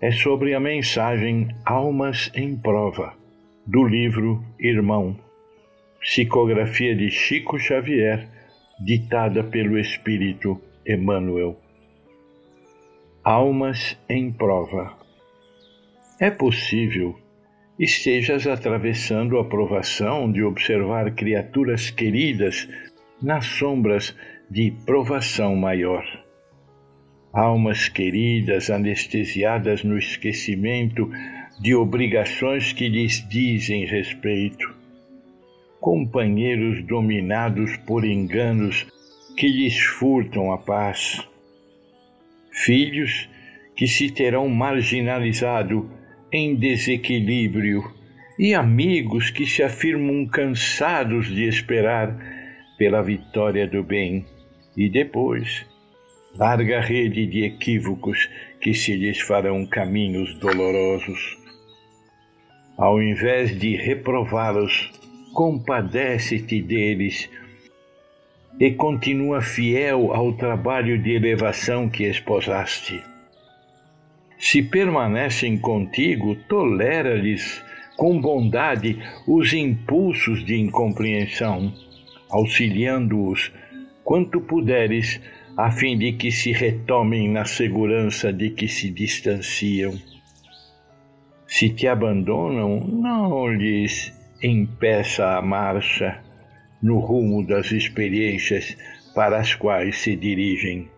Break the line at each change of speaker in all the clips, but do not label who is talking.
é sobre a mensagem Almas em Prova, do livro Irmão, psicografia de Chico Xavier, ditada pelo Espírito Emmanuel. Almas em Prova. É possível estejas atravessando a provação de observar criaturas queridas nas sombras de provação maior. Almas queridas anestesiadas no esquecimento de obrigações que lhes dizem respeito. Companheiros dominados por enganos que lhes furtam a paz. Filhos que se terão marginalizado em desequilíbrio e amigos que se afirmam cansados de esperar pela vitória do bem e depois larga rede de equívocos que se lhes farão caminhos dolorosos. Ao invés de reprová-los, compadece-te deles e continua fiel ao trabalho de elevação que esposaste se permanecem contigo, tolera-lhes com bondade os impulsos de incompreensão, auxiliando-os quanto puderes, a fim de que se retomem na segurança de que se distanciam. Se te abandonam, não lhes impeça a marcha no rumo das experiências para as quais se dirigem.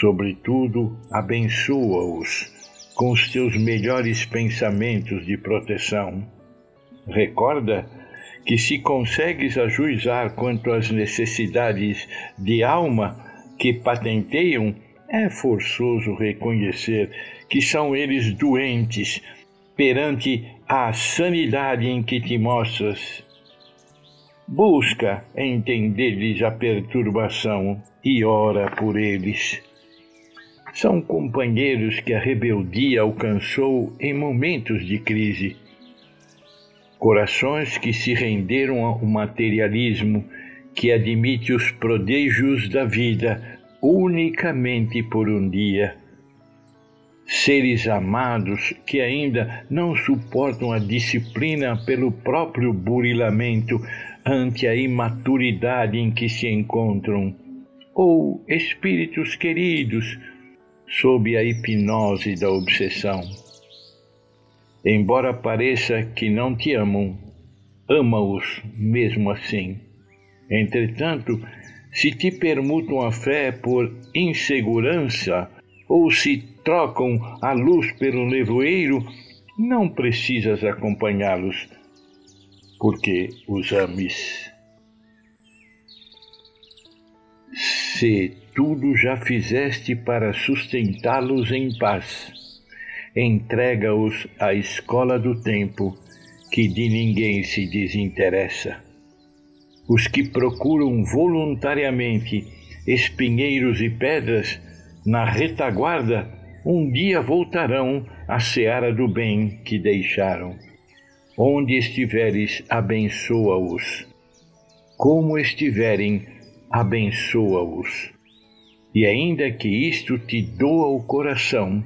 Sobretudo, abençoa-os com os teus melhores pensamentos de proteção. Recorda que, se consegues ajuizar quanto às necessidades de alma que patenteiam, é forçoso reconhecer que são eles doentes perante a sanidade em que te mostras. Busca entender-lhes a perturbação e ora por eles. São companheiros que a rebeldia alcançou em momentos de crise. Corações que se renderam ao materialismo que admite os prodígios da vida unicamente por um dia. Seres amados que ainda não suportam a disciplina pelo próprio burilamento ante a imaturidade em que se encontram, ou espíritos queridos sob a hipnose da obsessão. Embora pareça que não te amam, ama-os mesmo assim. Entretanto, se te permutam a fé por insegurança ou se trocam a luz pelo nevoeiro, não precisas acompanhá-los, porque os ames. Se tudo já fizeste para sustentá-los em paz. Entrega-os à escola do tempo, que de ninguém se desinteressa. Os que procuram voluntariamente espinheiros e pedras na retaguarda, um dia voltarão à seara do bem que deixaram. Onde estiveres, abençoa-os. Como estiverem, abençoa-os. E ainda que isto te doa o coração,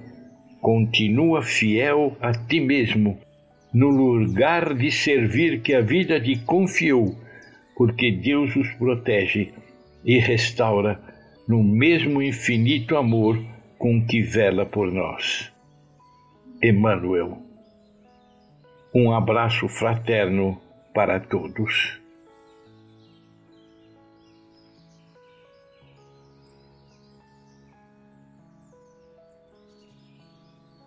continua fiel a ti mesmo, no lugar de servir que a vida te confiou, porque Deus os protege e restaura no mesmo infinito amor com que vela por nós. Emmanuel. Um abraço fraterno para todos.